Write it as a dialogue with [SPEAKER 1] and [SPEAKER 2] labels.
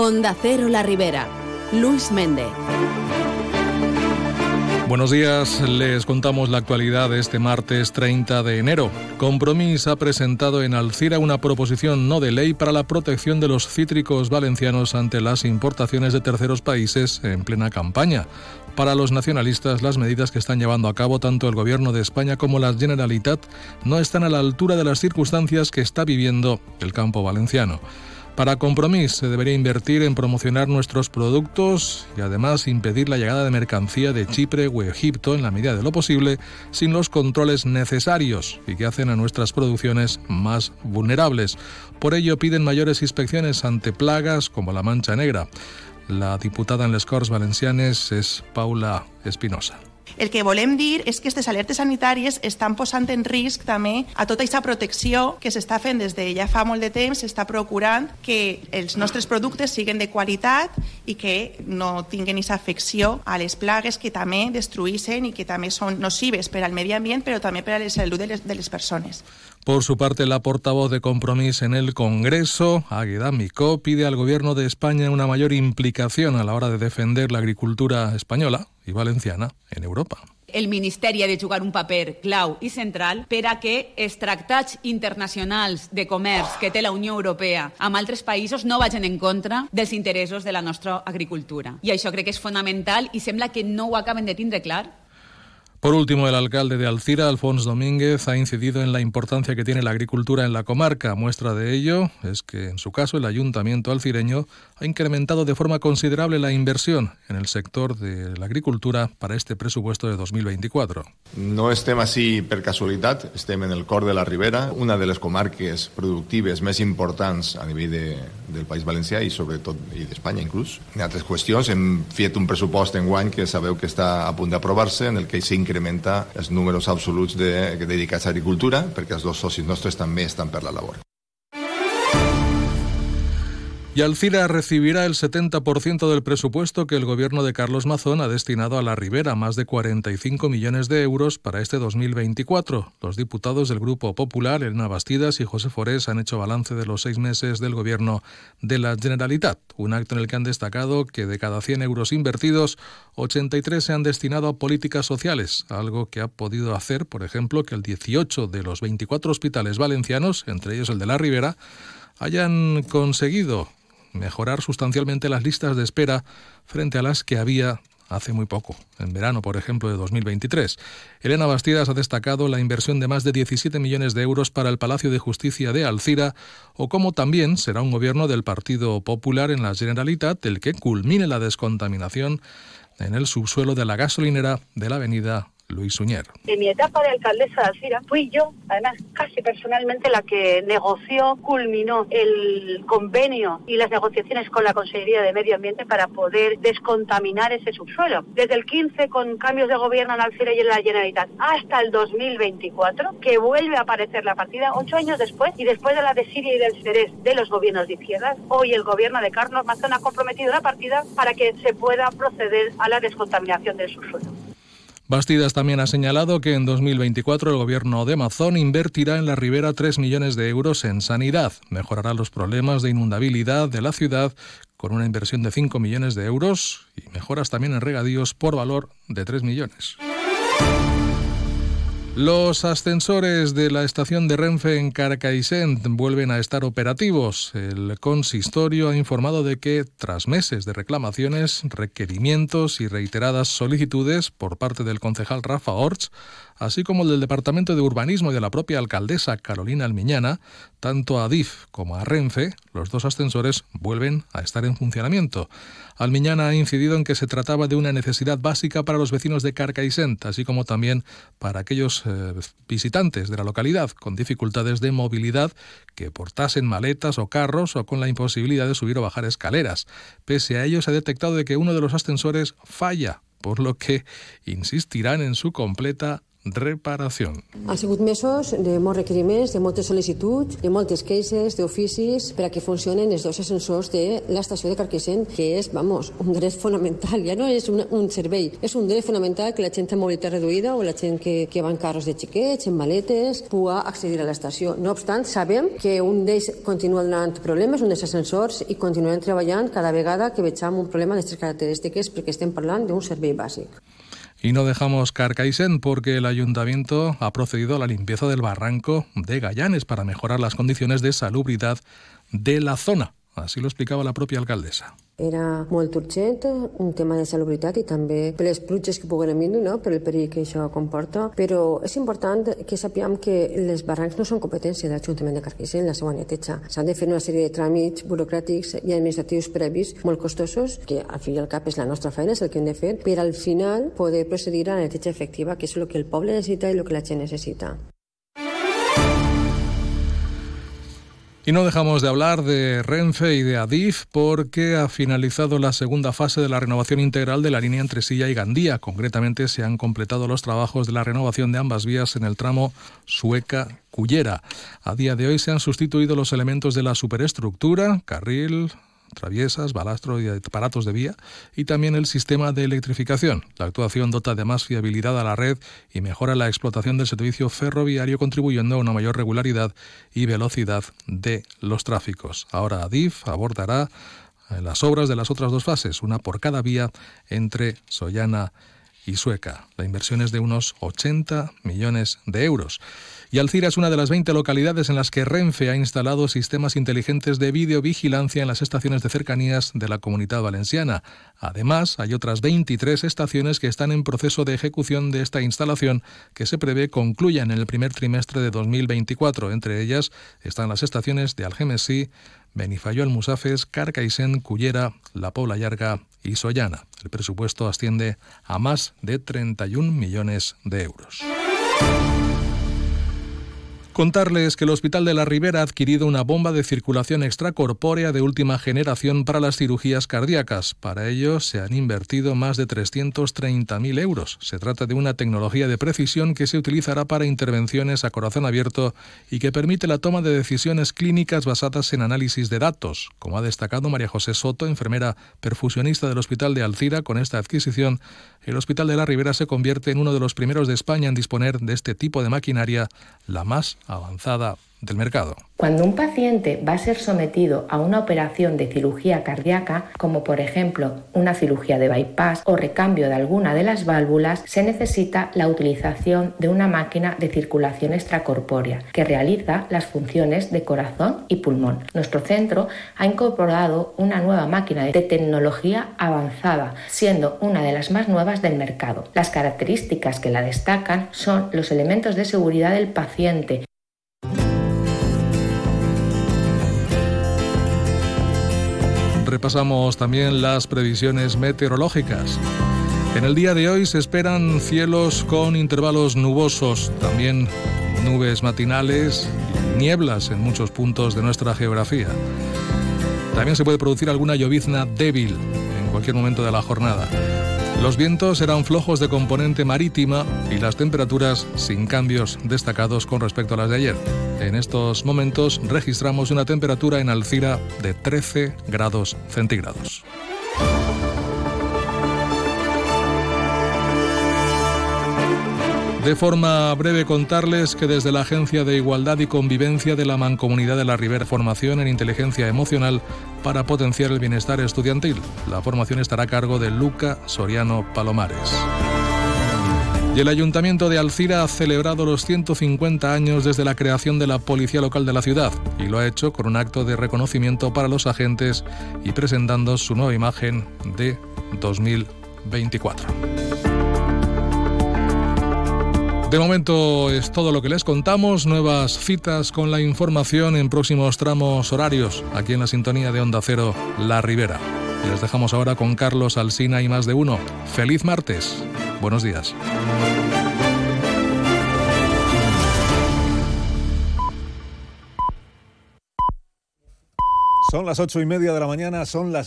[SPEAKER 1] Onda Cero La Ribera. Luis Méndez.
[SPEAKER 2] Buenos días, les contamos la actualidad de este martes 30 de enero. Compromís ha presentado en Alcira una proposición no de ley para la protección de los cítricos valencianos ante las importaciones de terceros países en plena campaña. Para los nacionalistas, las medidas que están llevando a cabo tanto el Gobierno de España como la Generalitat no están a la altura de las circunstancias que está viviendo el campo valenciano. Para Compromís se debería invertir en promocionar nuestros productos y además impedir la llegada de mercancía de Chipre o Egipto en la medida de lo posible sin los controles necesarios y que hacen a nuestras producciones más vulnerables. Por ello piden mayores inspecciones ante plagas como la mancha negra. La diputada en les Corts Valencianes és Paula Espinosa.
[SPEAKER 3] El que volem dir és que aquestes alertes sanitàries estan posant en risc també a tota aquesta protecció que s'està fent des de ja fa molt de temps, s'està procurant que els nostres productes siguin de qualitat i que no tinguin aquesta afecció a les plagues que també destruïssen i que també són nocives per al medi ambient però també per a la salut de les, de les persones.
[SPEAKER 2] Por su parte, la portavoz de Compromís en el Congreso, Águeda Micó, pide al Gobierno de España una mayor implicación a la hora de defender la agricultura española y valenciana en Europa.
[SPEAKER 4] El Ministeri ha de jugar un paper clau i central per a que els tractats internacionals de comerç que té la Unió Europea amb altres països no vagin en contra dels interessos de la nostra agricultura. I això crec que és fonamental i sembla que no ho acaben de tindre clar
[SPEAKER 2] Por último, el alcalde de Alcira, Alfonso Domínguez, ha incidido en la importancia que tiene la agricultura en la comarca. Muestra de ello es que, en su caso, el ayuntamiento alcireño ha incrementado de forma considerable la inversión en el sector de la agricultura para este presupuesto de 2024.
[SPEAKER 5] No estem així per casualitat, estem en el cor de la Ribera, una de les comarques productives més importants a nivell de, del País Valencià i sobretot i d'Espanya inclús. Ha altres qüestions, hem fet un pressupost en guany que sabeu que està a punt d'aprovar-se, en el que s'ha incrementa els números absoluts de, dedicats a agricultura, perquè els dos socis nostres també estan per la labor.
[SPEAKER 2] Y Alcira recibirá el 70% del presupuesto que el gobierno de Carlos Mazón ha destinado a la Ribera, más de 45 millones de euros para este 2024. Los diputados del Grupo Popular, Elena Bastidas y José Forés, han hecho balance de los seis meses del gobierno de la Generalitat, un acto en el que han destacado que de cada 100 euros invertidos, 83 se han destinado a políticas sociales, algo que ha podido hacer, por ejemplo, que el 18 de los 24 hospitales valencianos, entre ellos el de la Ribera, hayan conseguido mejorar sustancialmente las listas de espera frente a las que había hace muy poco, en verano, por ejemplo, de 2023. Elena Bastidas ha destacado la inversión de más de 17 millones de euros para el Palacio de Justicia de Alcira, o como también será un gobierno del Partido Popular en la Generalitat el que culmine la descontaminación en el subsuelo de la gasolinera de la avenida Luis Suñer.
[SPEAKER 6] En mi etapa de alcaldesa de Alcira fui yo, además casi personalmente, la que negoció, culminó el convenio y las negociaciones con la Consejería de Medio Ambiente para poder descontaminar ese subsuelo. Desde el 15 con cambios de gobierno en Alcira y en la Generalitat hasta el 2024, que vuelve a aparecer la partida ocho años después y después de la de Siria y del Ceres de los gobiernos de izquierdas, hoy el gobierno de Carlos Mazón ha comprometido la partida para que se pueda proceder a la descontaminación del subsuelo.
[SPEAKER 2] Bastidas también ha señalado que en 2024 el gobierno de Mazón invertirá en la ribera 3 millones de euros en sanidad, mejorará los problemas de inundabilidad de la ciudad con una inversión de 5 millones de euros y mejoras también en regadíos por valor de 3 millones. Los ascensores de la estación de Renfe en Carcaixent vuelven a estar operativos. El consistorio ha informado de que, tras meses de reclamaciones, requerimientos y reiteradas solicitudes por parte del concejal Rafa Orts, así como el del Departamento de Urbanismo y de la propia alcaldesa Carolina Almiñana, tanto a DIF como a Renfe, los dos ascensores vuelven a estar en funcionamiento. Almiñana ha incidido en que se trataba de una necesidad básica para los vecinos de Carcaixent, así como también para aquellos eh, visitantes de la localidad con dificultades de movilidad que portasen maletas o carros o con la imposibilidad de subir o bajar escaleras. Pese a ello, se ha detectado de que uno de los ascensores falla, por lo que insistirán en su completa reparación.
[SPEAKER 7] Han sigut mesos de molts requeriments, de moltes sol·licituds, de moltes queixes, d'oficis, per a que funcionen els dos ascensors de l'estació de Carquissent, que és, vamos, un dret fonamental. Ja no és un, un servei, és un dret fonamental que la gent amb mobilitat reduïda o la gent que, que va en carros de xiquets, en maletes, pugui accedir a l'estació. No obstant, sabem que un d'ells continua donant problemes, un dels ascensors, i continuem treballant cada vegada que vegem un problema d'aquestes característiques perquè estem parlant d'un servei bàsic.
[SPEAKER 2] Y no dejamos Carcaisen porque el ayuntamiento ha procedido a la limpieza del barranco de Gallanes para mejorar las condiciones de salubridad de la zona. Así lo explicaba la propia alcaldesa.
[SPEAKER 7] Era molt urgent, un tema de salubritat i també per les pluges que puguen venir, no? per el perill que això comporta, però és important que sapiguem que les barrancs no són competència de l'Ajuntament de Carquissent, la seva neteja. S'han de fer una sèrie de tràmits burocràtics i administratius previs molt costosos, que al fi i al cap és la nostra feina, és el que hem de fer, per al final poder procedir a la neteja efectiva, que és el que el poble necessita i el que la gent necessita.
[SPEAKER 2] Y no dejamos de hablar de Renfe y de Adif porque ha finalizado la segunda fase de la renovación integral de la línea entre Silla y Gandía. Concretamente se han completado los trabajos de la renovación de ambas vías en el tramo Sueca-Cullera. A día de hoy se han sustituido los elementos de la superestructura, carril, traviesas, balastro y aparatos de vía, y también el sistema de electrificación. La actuación dota de más fiabilidad a la red y mejora la explotación del servicio ferroviario, contribuyendo a una mayor regularidad y velocidad de los tráficos. Ahora Adif abordará eh, las obras de las otras dos fases, una por cada vía entre Sollana y Sueca. La inversión es de unos 80 millones de euros. Y Alcira es una de las 20 localidades en las que Renfe ha instalado sistemas inteligentes de videovigilancia en las estaciones de cercanías de la comunidad valenciana. Además, hay otras 23 estaciones que están en proceso de ejecución de esta instalación que se prevé concluyan en el primer trimestre de 2024. Entre ellas están las estaciones de Algemesí, Benifayó Almusafes, Carcaisen, Cullera, La Pobla Llarga y Sollana. El presupuesto asciende a más de 31 millones de euros. Contarles que el Hospital de la Ribera ha adquirido una bomba de circulación extracorpórea de última generación para las cirugías cardíacas. Para ello se han invertido más de 330.000 euros. Se trata de una tecnología de precisión que se utilizará para intervenciones a corazón abierto y que permite la toma de decisiones clínicas basadas en análisis de datos. Como ha destacado María José Soto, enfermera perfusionista del Hospital de Alcira, con esta adquisición, el Hospital de la Ribera se convierte en uno de los primeros de España en disponer de este tipo de maquinaria, la más avanzada del mercado.
[SPEAKER 8] Cuando un paciente va a ser sometido a una operación de cirugía cardíaca, como por ejemplo una cirugía de bypass o recambio de alguna de las válvulas, se necesita la utilización de una máquina de circulación extracorpórea que realiza las funciones de corazón y pulmón. Nuestro centro ha incorporado una nueva máquina de tecnología avanzada, siendo una de las más nuevas del mercado. Las características que la destacan son los elementos de seguridad del paciente,
[SPEAKER 2] repasamos también las previsiones meteorológicas. En el día de hoy se esperan cielos con intervalos nubosos, también nubes matinales y nieblas en muchos puntos de nuestra geografía. También se puede producir alguna llovizna débil en cualquier momento de la jornada. Los vientos serán flojos de componente marítima y las temperaturas sin cambios destacados con respecto a las de ayer. En estos momentos registramos una temperatura en Alcira de 13 grados centígrados. De forma breve contarles que desde la Agencia de Igualdad y Convivencia de la Mancomunidad de la Ribera formación en inteligencia emocional para potenciar el bienestar estudiantil. La formación estará a cargo de Luca Soriano Palomares. Y el Ayuntamiento de Alcira ha celebrado los 150 años desde la creación de la Policía Local de la ciudad y lo ha hecho con un acto de reconocimiento para los agentes y presentando su nueva imagen de 2024. De momento es todo lo que les contamos. Nuevas citas con la información en próximos tramos horarios, aquí en la sintonía de Onda Cero, La Ribera. Les dejamos ahora con Carlos Alsina y más de uno. Feliz martes. Buenos días.
[SPEAKER 9] Son las ocho y media de la mañana, son las